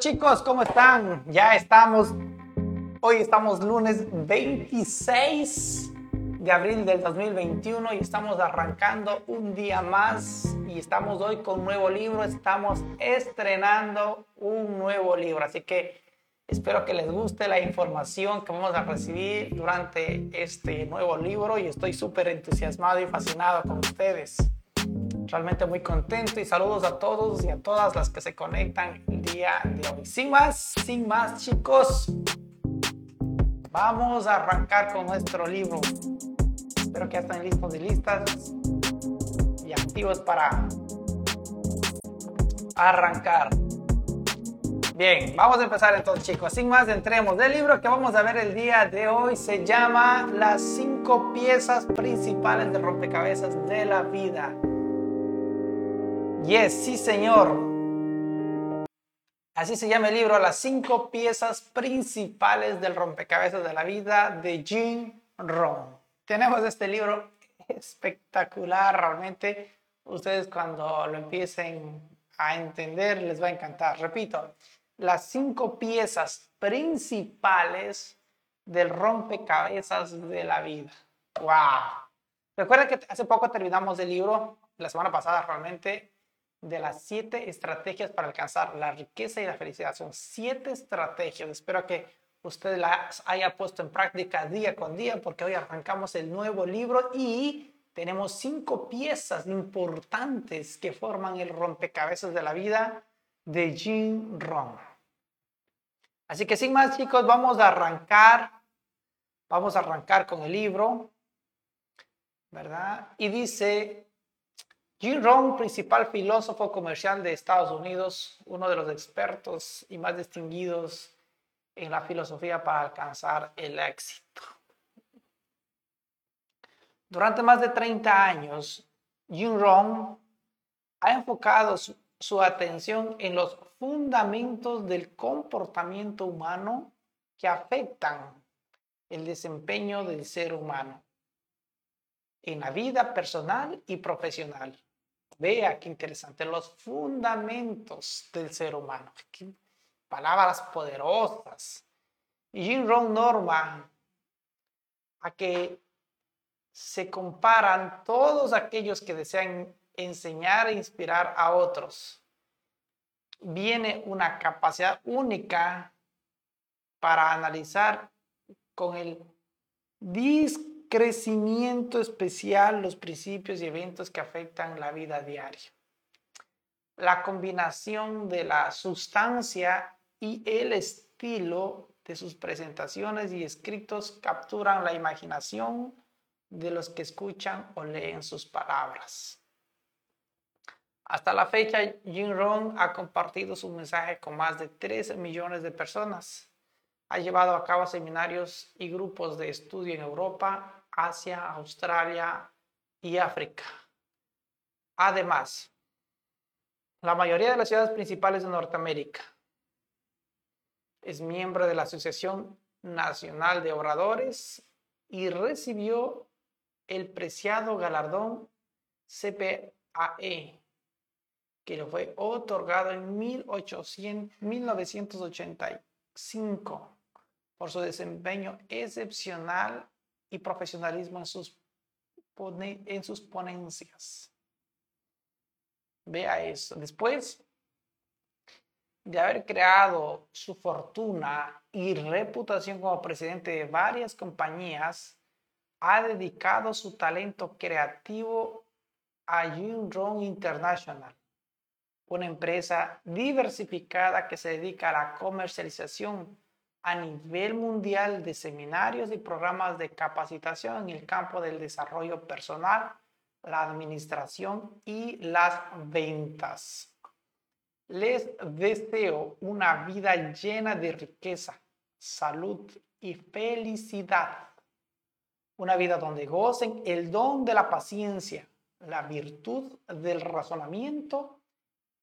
chicos, ¿cómo están? Ya estamos, hoy estamos lunes 26 de abril del 2021 y estamos arrancando un día más y estamos hoy con un nuevo libro, estamos estrenando un nuevo libro, así que espero que les guste la información que vamos a recibir durante este nuevo libro y estoy súper entusiasmado y fascinado con ustedes realmente muy contento y saludos a todos y a todas las que se conectan el día de hoy. Sin más, sin más chicos, vamos a arrancar con nuestro libro. Espero que ya estén listos y listas y activos para arrancar. Bien, vamos a empezar entonces chicos. Sin más, entremos. El libro que vamos a ver el día de hoy se llama Las cinco piezas principales de rompecabezas de la vida. Yes, sí señor. Así se llama el libro, las cinco piezas principales del rompecabezas de la vida de Jim Rohn. Tenemos este libro espectacular, realmente. Ustedes cuando lo empiecen a entender les va a encantar. Repito, las cinco piezas principales del rompecabezas de la vida. ¡Wow! Recuerden que hace poco terminamos el libro, la semana pasada realmente, de las siete estrategias para alcanzar la riqueza y la felicidad. Son siete estrategias. Espero que usted las haya puesto en práctica día con día porque hoy arrancamos el nuevo libro y tenemos cinco piezas importantes que forman el rompecabezas de la vida de Jim Rohn. Así que sin más chicos, vamos a arrancar. Vamos a arrancar con el libro, ¿verdad? Y dice Jim Rohn, principal filósofo comercial de Estados Unidos, uno de los expertos y más distinguidos en la filosofía para alcanzar el éxito. Durante más de 30 años, Jim Rohn ha enfocado su, su atención en los fundamentos del comportamiento humano que afectan el desempeño del ser humano en la vida personal y profesional. Vea qué interesante, los fundamentos del ser humano. palabras poderosas. Y Jim Rohn norma a que se comparan todos aquellos que desean enseñar e inspirar a otros. Viene una capacidad única para analizar con el disco crecimiento especial los principios y eventos que afectan la vida diaria. La combinación de la sustancia y el estilo de sus presentaciones y escritos capturan la imaginación de los que escuchan o leen sus palabras. Hasta la fecha, Jim Rohn ha compartido su mensaje con más de 13 millones de personas. Ha llevado a cabo seminarios y grupos de estudio en Europa, Asia, Australia y África. Además, la mayoría de las ciudades principales de Norteamérica es miembro de la Asociación Nacional de Oradores y recibió el preciado galardón CPAE, que le fue otorgado en 1985 por su desempeño excepcional y profesionalismo en sus, en sus ponencias. Vea eso. Después de haber creado su fortuna y reputación como presidente de varias compañías, ha dedicado su talento creativo a Rohn International, una empresa diversificada que se dedica a la comercialización a nivel mundial de seminarios y programas de capacitación en el campo del desarrollo personal, la administración y las ventas. Les deseo una vida llena de riqueza, salud y felicidad. Una vida donde gocen el don de la paciencia, la virtud del razonamiento,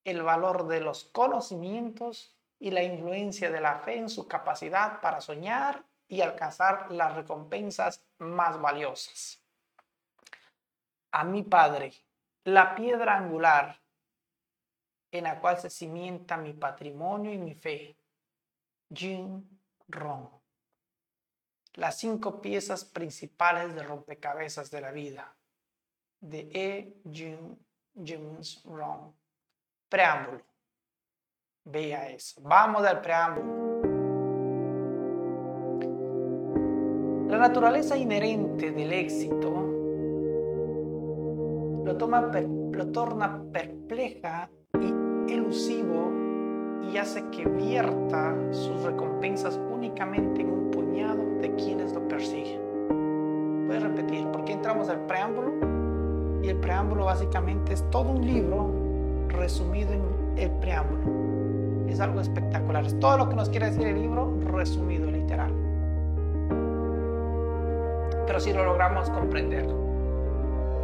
el valor de los conocimientos y la influencia de la fe en su capacidad para soñar y alcanzar las recompensas más valiosas. A mi Padre, la piedra angular, en la cual se cimienta mi patrimonio y mi fe. Jin Ron. Las cinco piezas principales de rompecabezas de la vida. De E. Jin James Ron. Preámbulo. Vea eso. Vamos al preámbulo. La naturaleza inherente del éxito lo, toma, lo torna perpleja y elusivo y hace que vierta sus recompensas únicamente en un puñado de quienes lo persiguen. Voy a repetir, porque entramos al preámbulo y el preámbulo básicamente es todo un libro resumido en el preámbulo. Es algo espectacular, es todo lo que nos quiere decir el libro resumido literal. Pero si lo logramos comprender,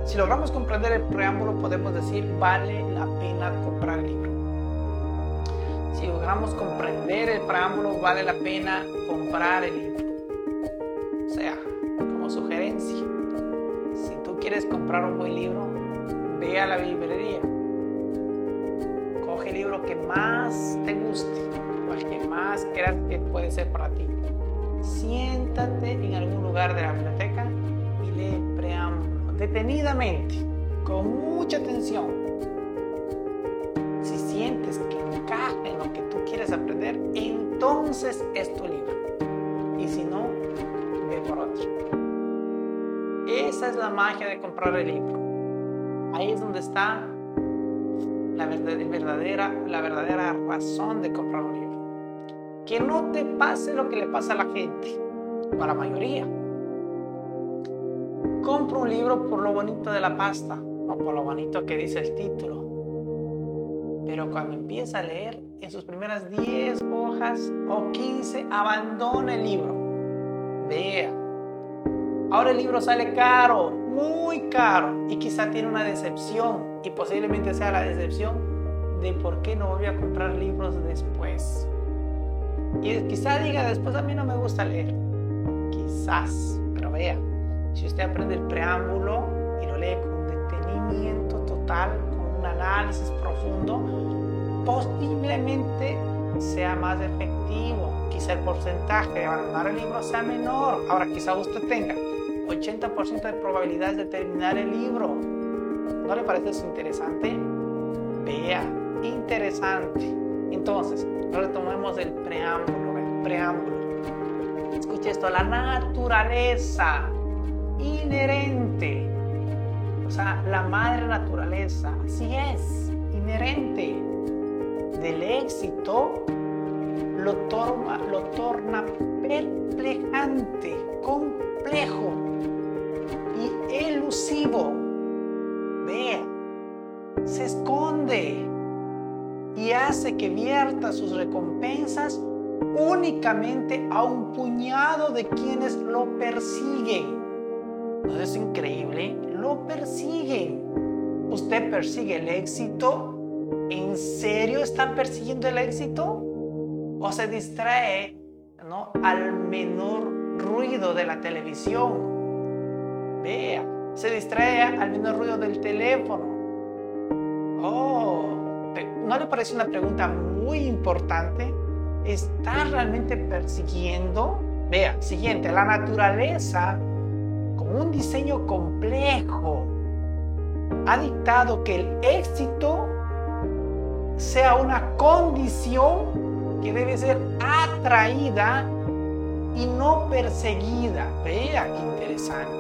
si logramos comprender el preámbulo podemos decir vale la pena comprar el libro si logramos comprender el preámbulo, vale la pena comprar el libro. O sea, como sugerencia, si tú quieres comprar un buen libro, ve a la librería. Que más te guste, o el que más creas que puede ser para ti. Siéntate en algún lugar de la biblioteca y lee el preámbulo detenidamente, con mucha atención. Si sientes que en lo que tú quieres aprender, entonces es tu libro. Y si no, ve por otro. Esa es la magia de comprar el libro. Ahí es donde está la verdadera, la verdadera razón de comprar un libro. Que no te pase lo que le pasa a la gente, a la mayoría. Compra un libro por lo bonito de la pasta, o por lo bonito que dice el título, pero cuando empieza a leer, en sus primeras 10 hojas o 15, abandona el libro. Vea. Ahora el libro sale caro, muy caro, y quizá tiene una decepción, y posiblemente sea la decepción de por qué no voy a comprar libros después. Y quizá diga, después a mí no me gusta leer. Quizás, pero vea, si usted aprende el preámbulo y lo lee con detenimiento total, análisis profundo, posiblemente sea más efectivo. Quizá el porcentaje de abandonar el libro sea menor. Ahora, quizá usted tenga 80% de probabilidades de terminar el libro. ¿No le parece interesante? Vea, interesante. Entonces, retomemos el preámbulo, el preámbulo. Escuche esto, la naturaleza inherente o sea, la madre naturaleza, así es, inherente del éxito, lo, torna, lo torna perplejante, complejo y elusivo. Se esconde y hace que vierta sus recompensas únicamente a un puñado de quienes lo persiguen. ¿No es increíble? Lo persiguen. ¿Usted persigue el éxito? ¿En serio está persiguiendo el éxito? ¿O se distrae ¿no? al menor ruido de la televisión? Vea, se distrae al menor ruido del teléfono. Oh, ¿no le parece una pregunta muy importante? ¿Está realmente persiguiendo? Vea, siguiente, la naturaleza un diseño complejo ha dictado que el éxito sea una condición que debe ser atraída y no perseguida. Vea qué interesante.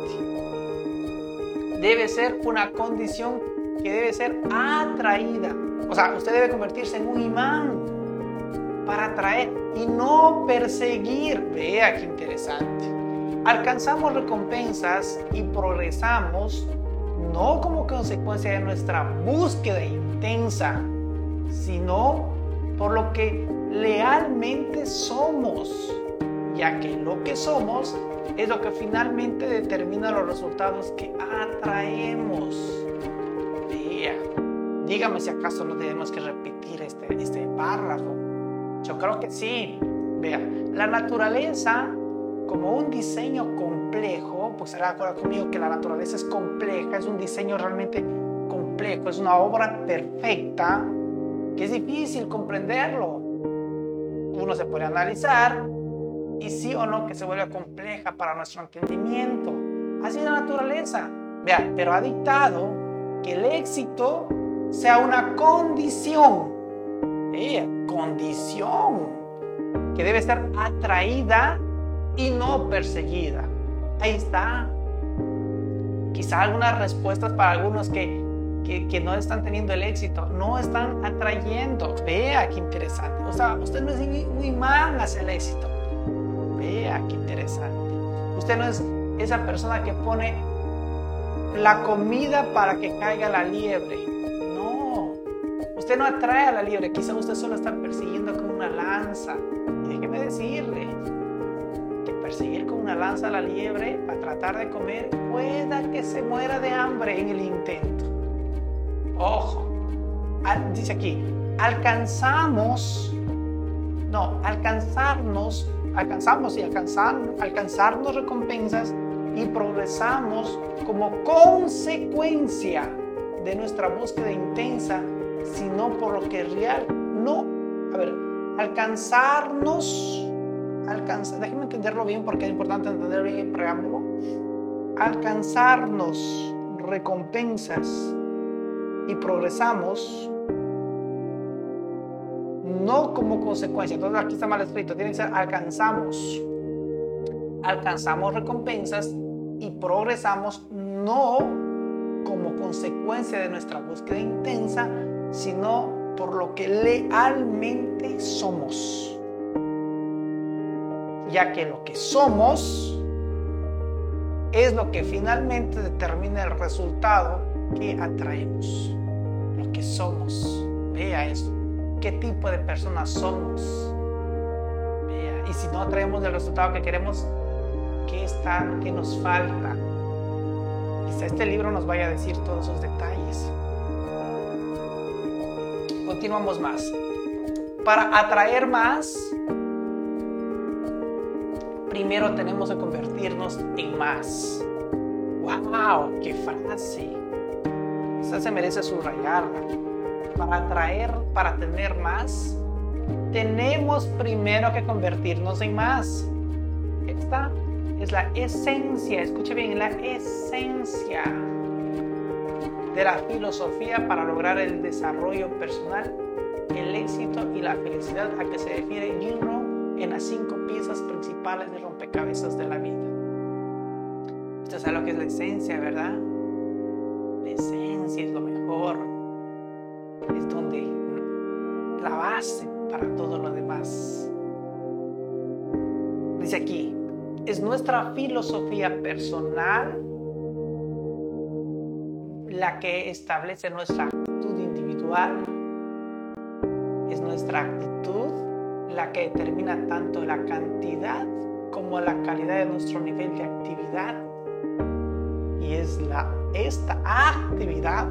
Debe ser una condición que debe ser atraída. O sea, usted debe convertirse en un imán para atraer y no perseguir. Vea qué interesante alcanzamos recompensas y progresamos no como consecuencia de nuestra búsqueda intensa, sino por lo que lealmente somos, ya que lo que somos es lo que finalmente determina los resultados que atraemos. Dígame si acaso no tenemos que repetir este, este párrafo. Yo creo que sí. Vea, la naturaleza como un diseño complejo, pues será de acuerdo conmigo que la naturaleza es compleja, es un diseño realmente complejo, es una obra perfecta, que es difícil comprenderlo. Uno se puede analizar y sí o no que se vuelve compleja para nuestro entendimiento. Así es la naturaleza. Vea, pero ha dictado que el éxito sea una condición. Eh, condición que debe ser atraída y no perseguida. Ahí está. Quizá algunas respuestas para algunos que, que, no están teniendo el éxito, no están atrayendo. Vea qué interesante. O sea, usted no es un imán hacia el éxito. Vea qué interesante. Usted no es esa persona que pone la comida para que caiga la liebre. No. Usted no atrae a la liebre. Quizá usted solo está persiguiendo con una lanza. déjeme decirle, perseguir con una lanza a la liebre para tratar de comer, pueda que se muera de hambre en el intento. Ojo, dice aquí, alcanzamos, no, alcanzarnos, alcanzamos y alcanzar, alcanzarnos recompensas y progresamos como consecuencia de nuestra búsqueda intensa, sino por lo que real. No, a ver, alcanzarnos alcanzar, déjenme entenderlo bien porque es importante entender bien el preámbulo, alcanzarnos recompensas y progresamos no como consecuencia. Entonces aquí está mal escrito, tiene que ser alcanzamos. Alcanzamos recompensas y progresamos no como consecuencia de nuestra búsqueda intensa, sino por lo que lealmente somos ya que lo que somos es lo que finalmente determina el resultado que atraemos. Lo que somos. Vea eso. ¿Qué tipo de personas somos? Y si no atraemos el resultado que queremos, ¿qué está? ¿Qué nos falta? Quizá este libro nos vaya a decir todos esos detalles. Continuamos más. Para atraer más, primero tenemos que convertirnos en más. ¡Wow! ¡Qué frase! Esa se merece subrayarla. Para atraer, para tener más, tenemos primero que convertirnos en más. Esta es la esencia, escuche bien, la esencia de la filosofía para lograr el desarrollo personal, el éxito y la felicidad a que se refiere Jim en las cinco piezas principales de rompecabezas de la vida. Usted sabe lo que es la esencia, ¿verdad? La esencia es lo mejor. Es donde la base para todo lo demás. Dice aquí, es nuestra filosofía personal la que establece nuestra actitud individual. Es nuestra actitud la que determina tanto la cantidad como la calidad de nuestro nivel de actividad. Y es la, esta actividad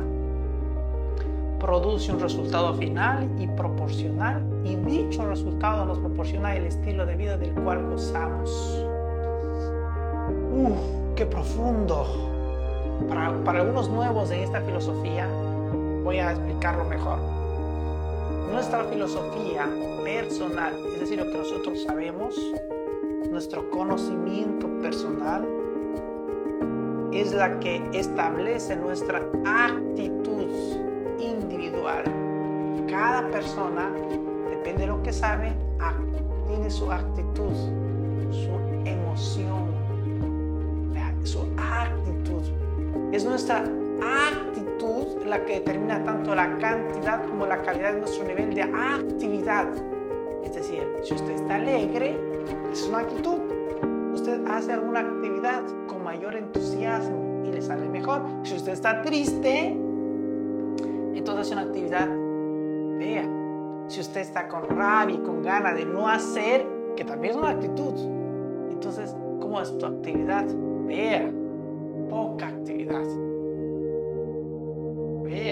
produce un resultado final y proporcional y dicho resultado nos proporciona el estilo de vida del cual gozamos. Uf, qué profundo. Para, para algunos nuevos en esta filosofía voy a explicarlo mejor nuestra filosofía personal, es decir, lo que nosotros sabemos, nuestro conocimiento personal, es la que establece nuestra actitud individual. Cada persona, depende de lo que sabe, tiene su actitud, su emoción, su actitud. Es nuestra actitud la que determina tanto la cantidad como la calidad de nuestro nivel de actividad. Es decir, si usted está alegre, es una actitud. Usted hace alguna actividad con mayor entusiasmo y le sale mejor. Si usted está triste, entonces es una actividad vea. Si usted está con rabia y con ganas de no hacer, que también es una actitud, entonces, ¿cómo es tu actividad? Vea, poca actividad.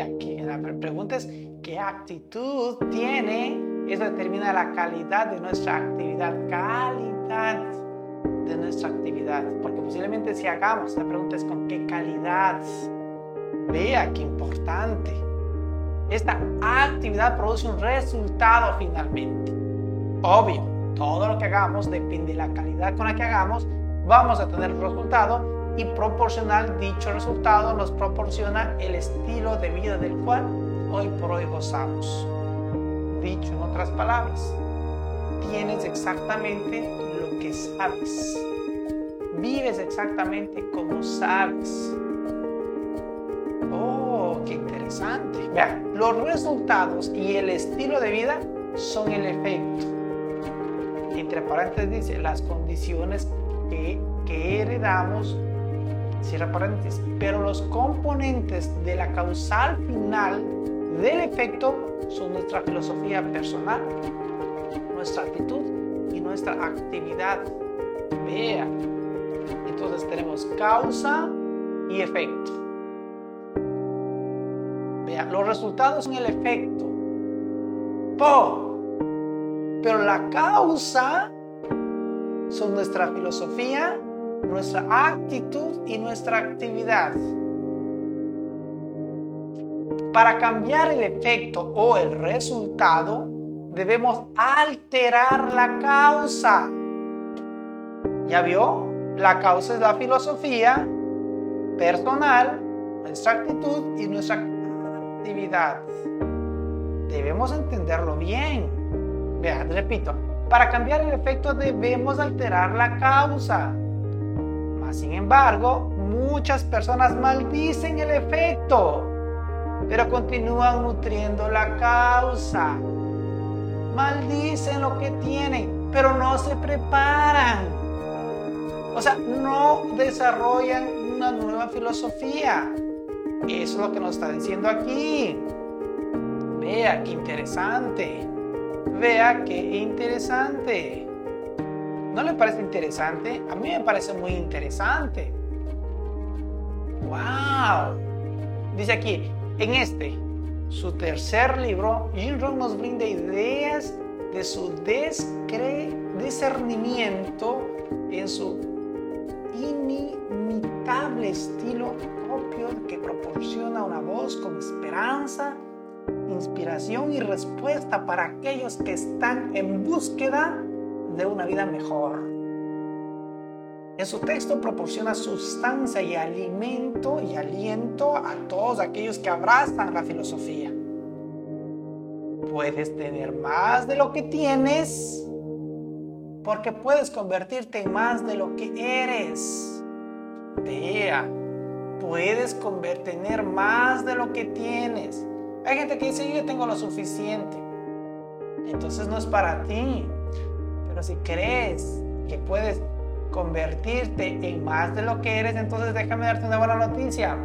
Aquí la pregunta es qué actitud tiene, eso determina la calidad de nuestra actividad, calidad de nuestra actividad, porque posiblemente si hagamos, la pregunta es con qué calidad, vea qué importante, esta actividad produce un resultado finalmente. Obvio, todo lo que hagamos depende de la calidad con la que hagamos, vamos a tener resultado y proporcional dicho resultado nos proporciona el estilo de vida del cual hoy por hoy gozamos. Dicho en otras palabras, tienes exactamente lo que sabes. Vives exactamente como sabes. Oh, qué interesante. Vean, los resultados y el estilo de vida son el efecto. Entre paréntesis dice las condiciones que, heredamos cierra paréntesis, pero los componentes de la causal final del efecto son nuestra filosofía personal, nuestra actitud y nuestra actividad. Vea, entonces tenemos causa y efecto. Vea, los resultados son el efecto. Po, pero la causa son nuestra filosofía nuestra actitud y nuestra actividad. Para cambiar el efecto o el resultado, debemos alterar la causa. ¿Ya vio? La causa es la filosofía personal, nuestra actitud y nuestra actividad. Debemos entenderlo bien. Vean, repito, para cambiar el efecto debemos alterar la causa. Sin embargo, muchas personas maldicen el efecto, pero continúan nutriendo la causa. Maldicen lo que tienen, pero no se preparan. O sea, no desarrollan una nueva filosofía. Eso es lo que nos está diciendo aquí. Vea qué interesante. Vea qué interesante. ¿No le parece interesante? A mí me parece muy interesante. ¡Wow! Dice aquí, en este, su tercer libro, Jim Rohn nos brinda ideas de su discernimiento en su inimitable estilo propio que proporciona una voz con esperanza, inspiración y respuesta para aquellos que están en búsqueda de una vida mejor. En su texto proporciona sustancia y alimento y aliento a todos aquellos que abrazan la filosofía. Puedes tener más de lo que tienes porque puedes convertirte en más de lo que eres. Vea, puedes tener más de lo que tienes. Hay gente que dice, yo tengo lo suficiente. Entonces no es para ti. Pero si crees que puedes convertirte en más de lo que eres, entonces déjame darte una buena noticia.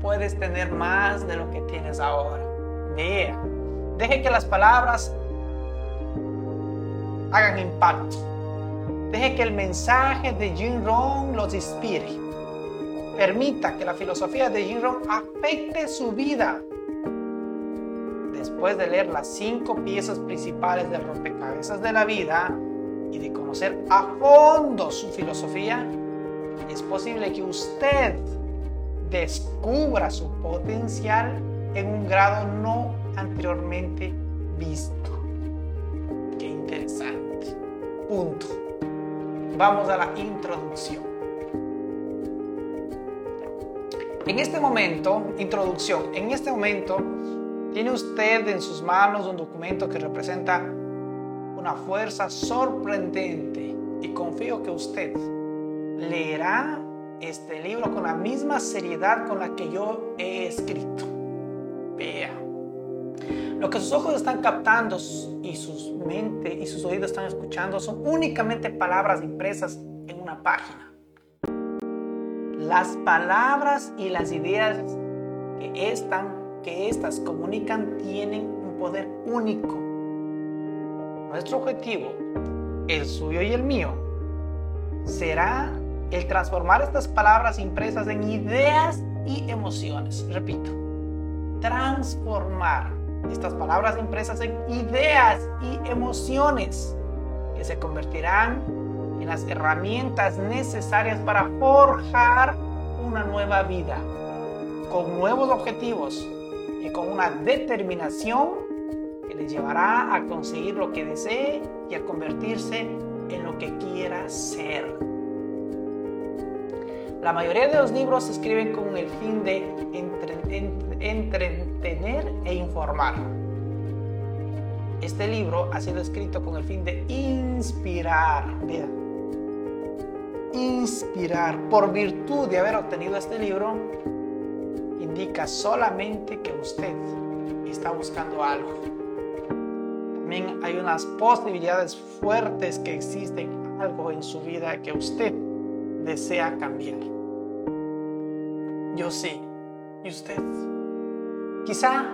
Puedes tener más de lo que tienes ahora. Vea, deje que las palabras hagan impacto. Deje que el mensaje de Jim Rohn los inspire. Permita que la filosofía de Jim afecte su vida después de leer las cinco piezas principales del rompecabezas de la vida y de conocer a fondo su filosofía, es posible que usted descubra su potencial en un grado no anteriormente visto. Qué interesante. Punto. Vamos a la introducción. En este momento, introducción, en este momento tiene usted en sus manos un documento que representa una fuerza sorprendente y confío que usted leerá este libro con la misma seriedad con la que yo he escrito. Vea. Lo que sus ojos están captando y sus mente y sus oídos están escuchando son únicamente palabras impresas en una página. Las palabras y las ideas que están que éstas comunican tienen un poder único. Nuestro objetivo, el suyo y el mío, será el transformar estas palabras impresas en ideas y emociones. Repito, transformar estas palabras impresas en ideas y emociones que se convertirán en las herramientas necesarias para forjar una nueva vida con nuevos objetivos y con una determinación que le llevará a conseguir lo que desee y a convertirse en lo que quiera ser. La mayoría de los libros se escriben con el fin de entretener e informar. Este libro ha sido escrito con el fin de inspirar. Inspirar. Por virtud de haber obtenido este libro, indica solamente que usted está buscando algo. También hay unas posibilidades fuertes que existen algo en su vida que usted desea cambiar. Yo sí. ¿Y usted? Quizá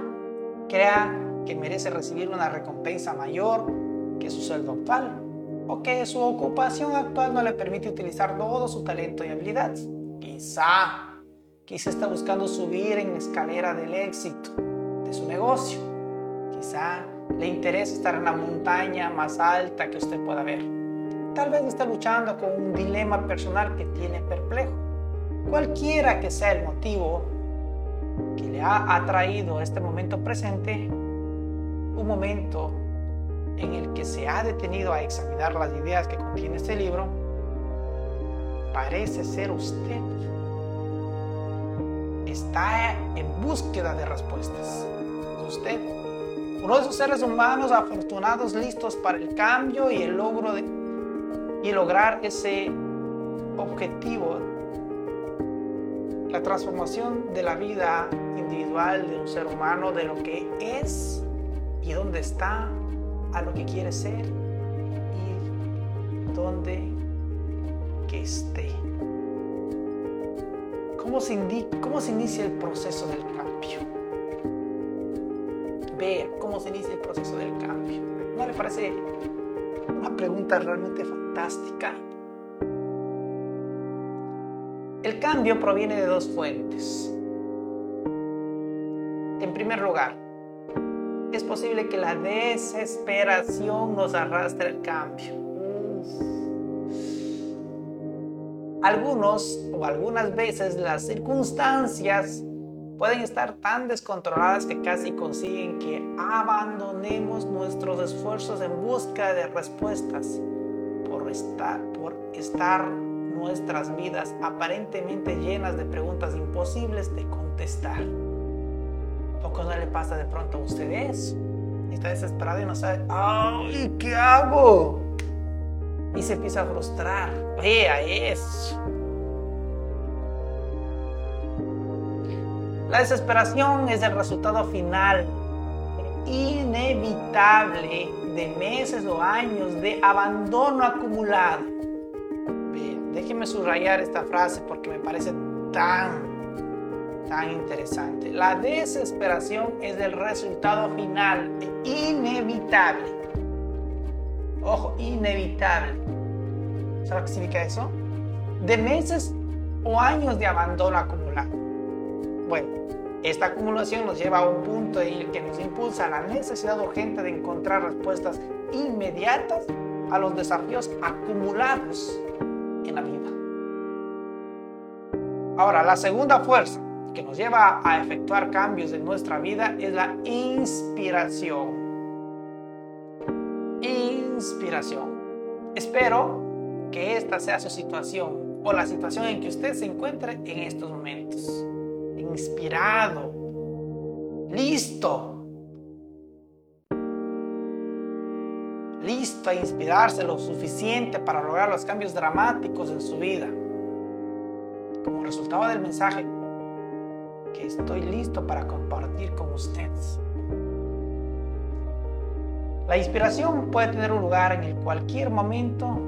crea que merece recibir una recompensa mayor que su sueldo actual o que su ocupación actual no le permite utilizar todo su talento y habilidades. Quizá, quizá está buscando subir en la escalera del éxito de su negocio. Quizá le interesa estar en la montaña más alta que usted pueda ver. Tal vez está luchando con un dilema personal que tiene perplejo. Cualquiera que sea el motivo que le ha atraído este momento presente, un momento en el que se ha detenido a examinar las ideas que contiene este libro, parece ser usted. Está en búsqueda de respuestas. Usted, uno de esos seres humanos afortunados listos para el cambio y el logro de y lograr ese objetivo, la transformación de la vida individual de un ser humano, de lo que es y dónde está, a lo que quiere ser y dónde que esté. ¿Cómo se, ¿Cómo se inicia el proceso del cambio? Vea cómo se inicia el proceso del cambio. ¿No le parece una pregunta realmente fantástica. El cambio proviene de dos fuentes. En primer lugar, es posible que la desesperación nos arrastre al cambio. Algunos o algunas veces las circunstancias pueden estar tan descontroladas que casi consiguen que abandonemos nuestros esfuerzos en busca de respuestas por estar, por estar nuestras vidas aparentemente llenas de preguntas imposibles de contestar. ¿Poco no le pasa de pronto a ustedes? Está desesperado y no sabe, ¡ay, qué hago! Y se empieza a frustrar. Vea eso. La desesperación es el resultado final inevitable de meses o años de abandono acumulado. déjeme subrayar esta frase porque me parece tan, tan interesante. La desesperación es el resultado final inevitable. Ojo, inevitable. ¿Sabes qué significa eso? De meses o años de abandono acumulado. Bueno, esta acumulación nos lleva a un punto en el que nos impulsa la necesidad urgente de encontrar respuestas inmediatas a los desafíos acumulados en la vida. Ahora, la segunda fuerza que nos lleva a efectuar cambios en nuestra vida es la inspiración. Inspiración. Espero que esta sea su situación o la situación en que usted se encuentre en estos momentos inspirado, listo, listo a inspirarse lo suficiente para lograr los cambios dramáticos en su vida. Como resultado del mensaje que estoy listo para compartir con ustedes. La inspiración puede tener un lugar en cualquier momento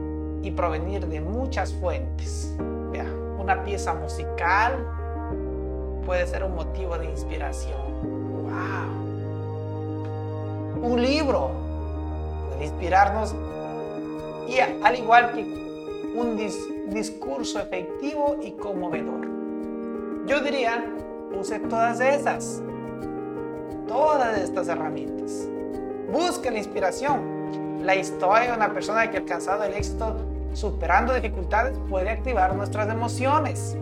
y provenir de muchas fuentes. Vea, una pieza musical, puede ser un motivo de inspiración. ¡Wow! Un libro puede inspirarnos y al igual que un discurso efectivo y conmovedor. Yo diría, use todas esas, todas estas herramientas. Busque la inspiración. La historia de una persona que ha alcanzado el éxito superando dificultades puede activar nuestras emociones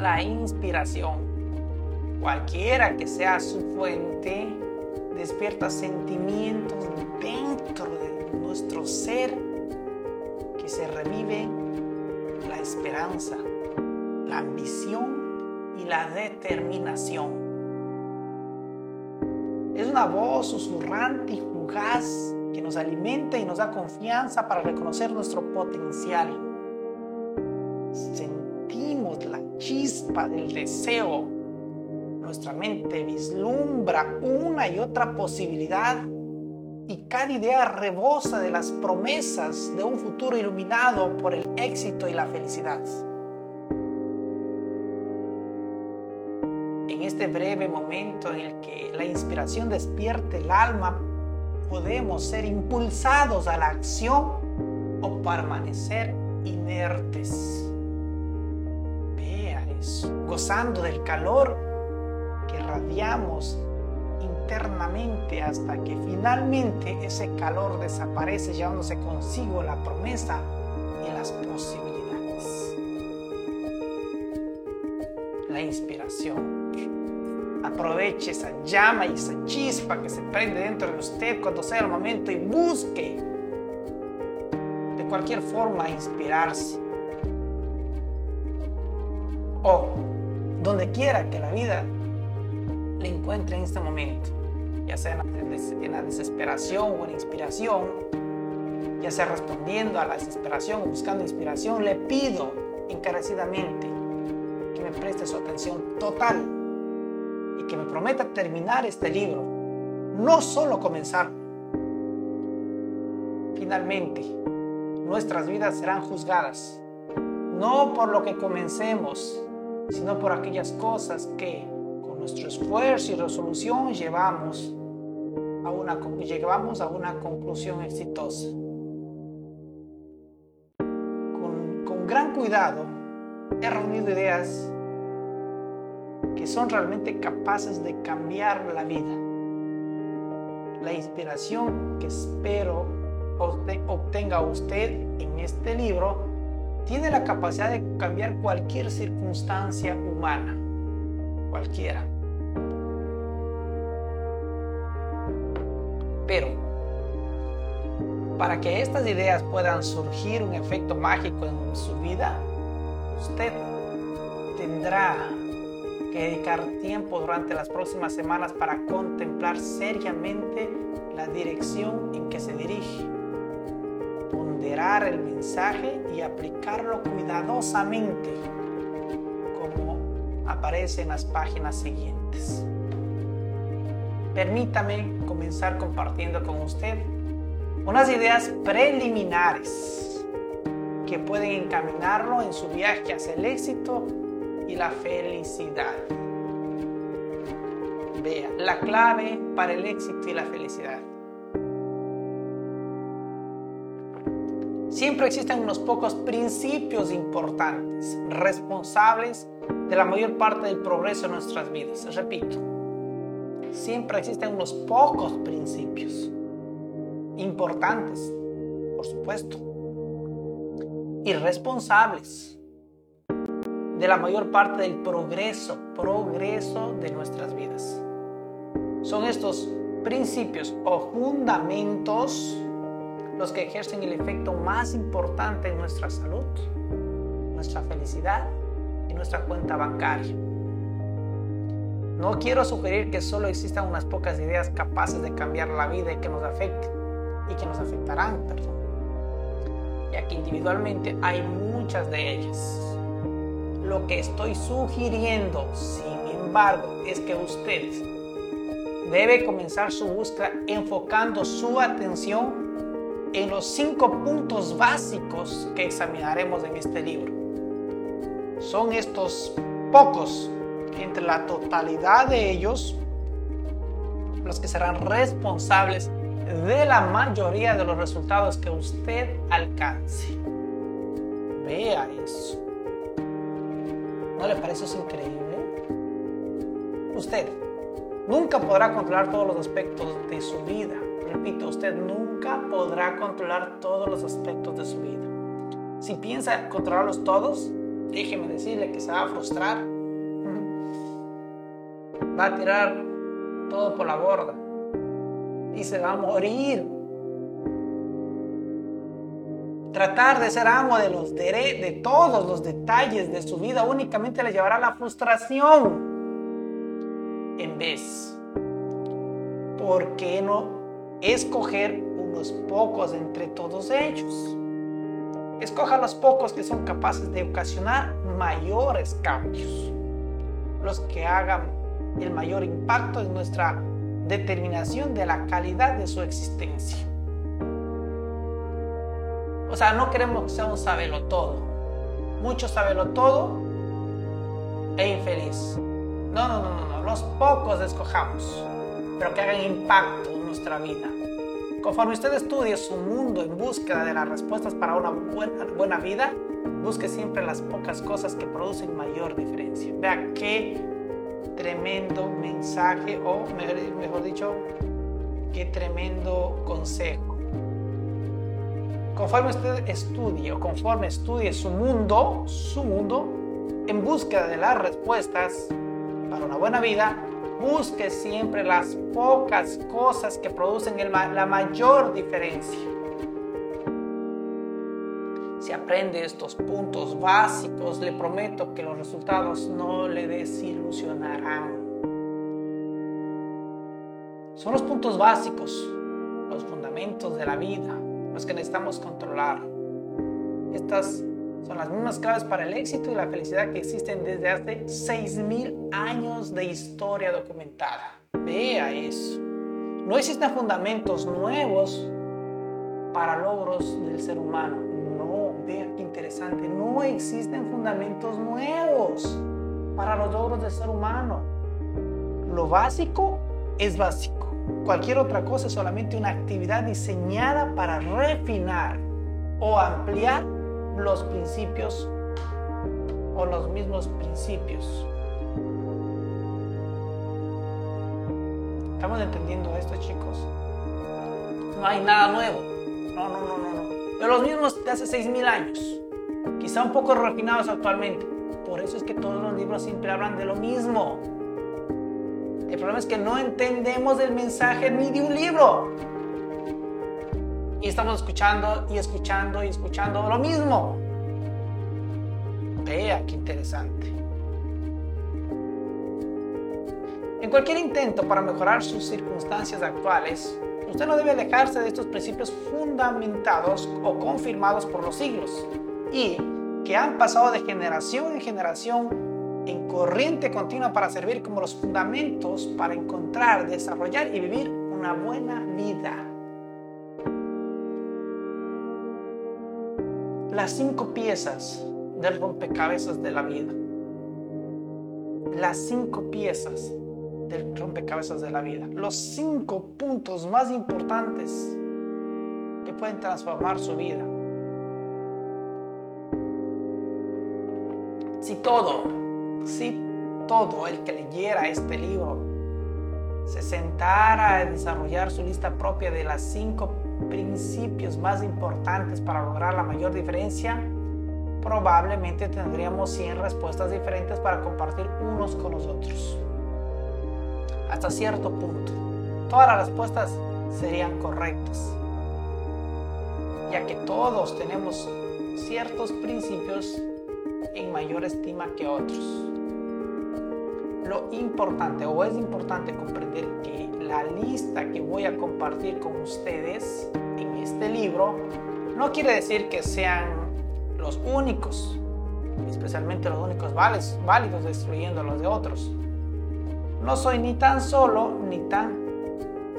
la inspiración. cualquiera que sea su fuente, despierta sentimientos dentro de nuestro ser que se reviven la esperanza, la ambición y la determinación. Es una voz susurrante y fugaz que nos alimenta y nos da confianza para reconocer nuestro potencial. Sentimos la chispa del deseo. Nuestra mente vislumbra una y otra posibilidad y cada idea rebosa de las promesas de un futuro iluminado por el éxito y la felicidad. En este breve momento en el que la inspiración despierte el alma, podemos ser impulsados a la acción o permanecer inertes. Vea eso, gozando del calor que radiamos internamente hasta que finalmente ese calor desaparece llevándose consigo la promesa y las posibilidades. La inspiración. Aproveche esa llama y esa chispa que se prende dentro de usted cuando sea el momento y busque de cualquier forma inspirarse. O donde quiera que la vida le encuentre en este momento, ya sea en la desesperación o en la inspiración, ya sea respondiendo a la desesperación o buscando inspiración, le pido encarecidamente que me preste su atención total y que me prometa terminar este libro, no solo comenzar. Finalmente, nuestras vidas serán juzgadas, no por lo que comencemos, sino por aquellas cosas que nuestro esfuerzo y resolución llevamos a una, llegamos a una conclusión exitosa. Con, con gran cuidado he reunido ideas que son realmente capaces de cambiar la vida. La inspiración que espero obtenga usted en este libro tiene la capacidad de cambiar cualquier circunstancia humana cualquiera. Pero, para que estas ideas puedan surgir un efecto mágico en su vida, usted tendrá que dedicar tiempo durante las próximas semanas para contemplar seriamente la dirección en que se dirige, ponderar el mensaje y aplicarlo cuidadosamente aparece en las páginas siguientes. Permítame comenzar compartiendo con usted unas ideas preliminares que pueden encaminarlo en su viaje hacia el éxito y la felicidad. Vea, la clave para el éxito y la felicidad. Siempre existen unos pocos principios importantes, responsables de la mayor parte del progreso de nuestras vidas. Repito, siempre existen unos pocos principios importantes, por supuesto, y responsables de la mayor parte del progreso, progreso de nuestras vidas. Son estos principios o fundamentos los que ejercen el efecto más importante en nuestra salud, nuestra felicidad nuestra cuenta bancaria. No quiero sugerir que solo existan unas pocas ideas capaces de cambiar la vida y que nos afecten y que nos afectarán, perdón, ya que individualmente hay muchas de ellas. Lo que estoy sugiriendo, sin embargo, es que ustedes debe comenzar su búsqueda enfocando su atención en los cinco puntos básicos que examinaremos en este libro son estos pocos entre la totalidad de ellos los que serán responsables de la mayoría de los resultados que usted alcance. Vea eso. ¿No le parece eso increíble? Usted nunca podrá controlar todos los aspectos de su vida. Repito, usted nunca podrá controlar todos los aspectos de su vida. Si piensa controlarlos todos, déjeme decirle que se va a frustrar. va a tirar todo por la borda y se va a morir. Tratar de ser amo de, los de todos los detalles de su vida únicamente le llevará a la frustración. En vez, ¿por qué no escoger unos pocos entre todos ellos? Escoja los pocos que son capaces de ocasionar mayores cambios, los que hagan el mayor impacto en nuestra determinación de la calidad de su existencia. O sea, no queremos que sea un sabelo todo. Mucho sabelo todo e infeliz. No, no, no, no, no. Los pocos escojamos, pero que hagan impacto en nuestra vida. Conforme usted estudie su mundo en búsqueda de las respuestas para una buena, buena vida, busque siempre las pocas cosas que producen mayor diferencia. Vea qué tremendo mensaje, o mejor dicho, qué tremendo consejo. Conforme usted estudie o conforme estudie su mundo, su mundo, en búsqueda de las respuestas para una buena vida, busque siempre las pocas cosas que producen la mayor diferencia. Si aprende estos puntos básicos, le prometo que los resultados no le desilusionarán. Son los puntos básicos, los fundamentos de la vida, los que necesitamos controlar. Estas son las mismas claves para el éxito y la felicidad que existen desde hace 6.000 años de historia documentada. Vea eso. No existen fundamentos nuevos para logros del ser humano. No, vea qué interesante. No existen fundamentos nuevos para los logros del ser humano. Lo básico es básico. Cualquier otra cosa es solamente una actividad diseñada para refinar o ampliar los principios o los mismos principios. ¿Estamos entendiendo esto, chicos? No hay nada nuevo. No, no, no, no, no. De los mismos de hace 6.000 años. Quizá un poco refinados actualmente. Por eso es que todos los libros siempre hablan de lo mismo. El problema es que no entendemos el mensaje ni de un libro. Y estamos escuchando y escuchando y escuchando lo mismo. Vea qué interesante. En cualquier intento para mejorar sus circunstancias actuales, usted no debe alejarse de estos principios fundamentados o confirmados por los siglos y que han pasado de generación en generación en corriente continua para servir como los fundamentos para encontrar, desarrollar y vivir una buena vida. las cinco piezas del rompecabezas de la vida. Las cinco piezas del rompecabezas de la vida. Los cinco puntos más importantes que pueden transformar su vida. Si todo, si todo el que leyera este libro se sentara a desarrollar su lista propia de las cinco principios más importantes para lograr la mayor diferencia, probablemente tendríamos 100 respuestas diferentes para compartir unos con los otros. Hasta cierto punto, todas las respuestas serían correctas, ya que todos tenemos ciertos principios en mayor estima que otros. Lo importante o es importante comprender que la lista que voy a compartir con ustedes en este libro no quiere decir que sean los únicos, especialmente los únicos válidos destruyendo los de otros. No soy ni tan solo ni tan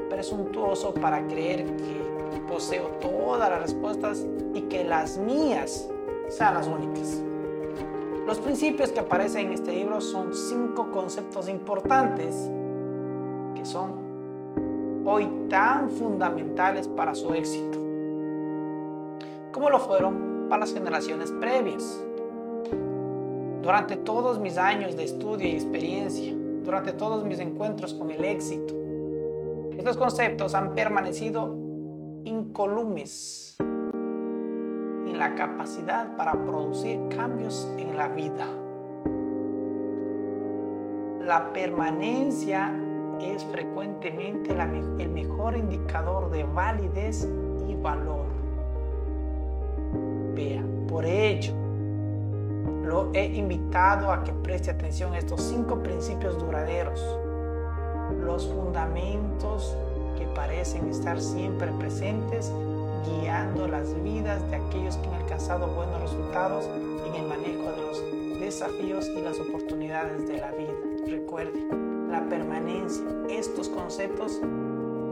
presuntuoso para creer que poseo todas las respuestas y que las mías sean las únicas. Los principios que aparecen en este libro son cinco conceptos importantes que son hoy tan fundamentales para su éxito, como lo fueron para las generaciones previas. Durante todos mis años de estudio y experiencia, durante todos mis encuentros con el éxito, estos conceptos han permanecido incolumes la capacidad para producir cambios en la vida. La permanencia es frecuentemente el mejor indicador de validez y valor. Vea, por ello, lo he invitado a que preste atención a estos cinco principios duraderos, los fundamentos que parecen estar siempre presentes guiando las vidas de aquellos que han alcanzado buenos resultados en el manejo de los desafíos y las oportunidades de la vida. Recuerde, la permanencia, estos conceptos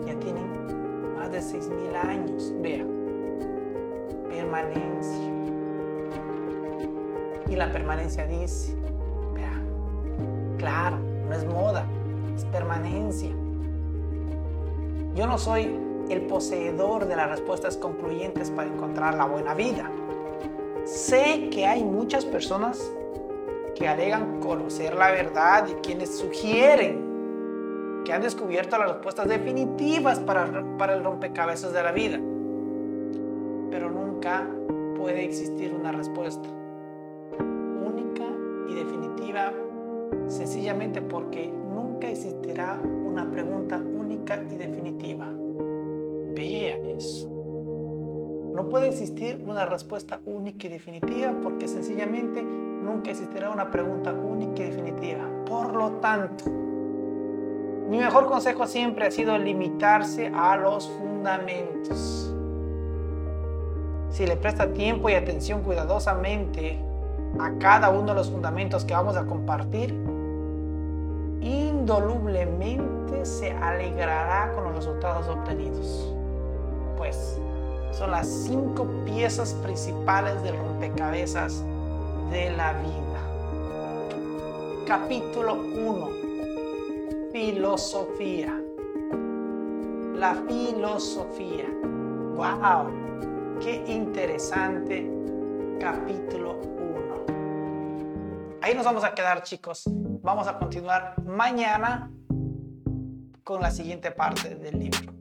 ya tienen más de 6.000 años. Vea, permanencia. Y la permanencia dice, vea, claro, no es moda, es permanencia. Yo no soy el poseedor de las respuestas concluyentes para encontrar la buena vida. Sé que hay muchas personas que alegan conocer la verdad y quienes sugieren que han descubierto las respuestas definitivas para, el rompecabezas de la vida. Pero nunca puede existir una respuesta única y definitiva sencillamente porque nunca existirá una pregunta única y definitiva. Vea eso. No puede existir una respuesta única y definitiva porque sencillamente nunca existirá una pregunta única y definitiva. Por lo tanto, mi mejor consejo siempre ha sido limitarse a los fundamentos. Si le presta tiempo y atención cuidadosamente a cada uno de los fundamentos que vamos a compartir, indolublemente se alegrará con los resultados obtenidos. Pues son las cinco piezas principales del rompecabezas de la vida. Capítulo 1. Filosofía. La filosofía. ¡Wow! ¡Qué interesante capítulo 1! Ahí nos vamos a quedar chicos. Vamos a continuar mañana con la siguiente parte del libro.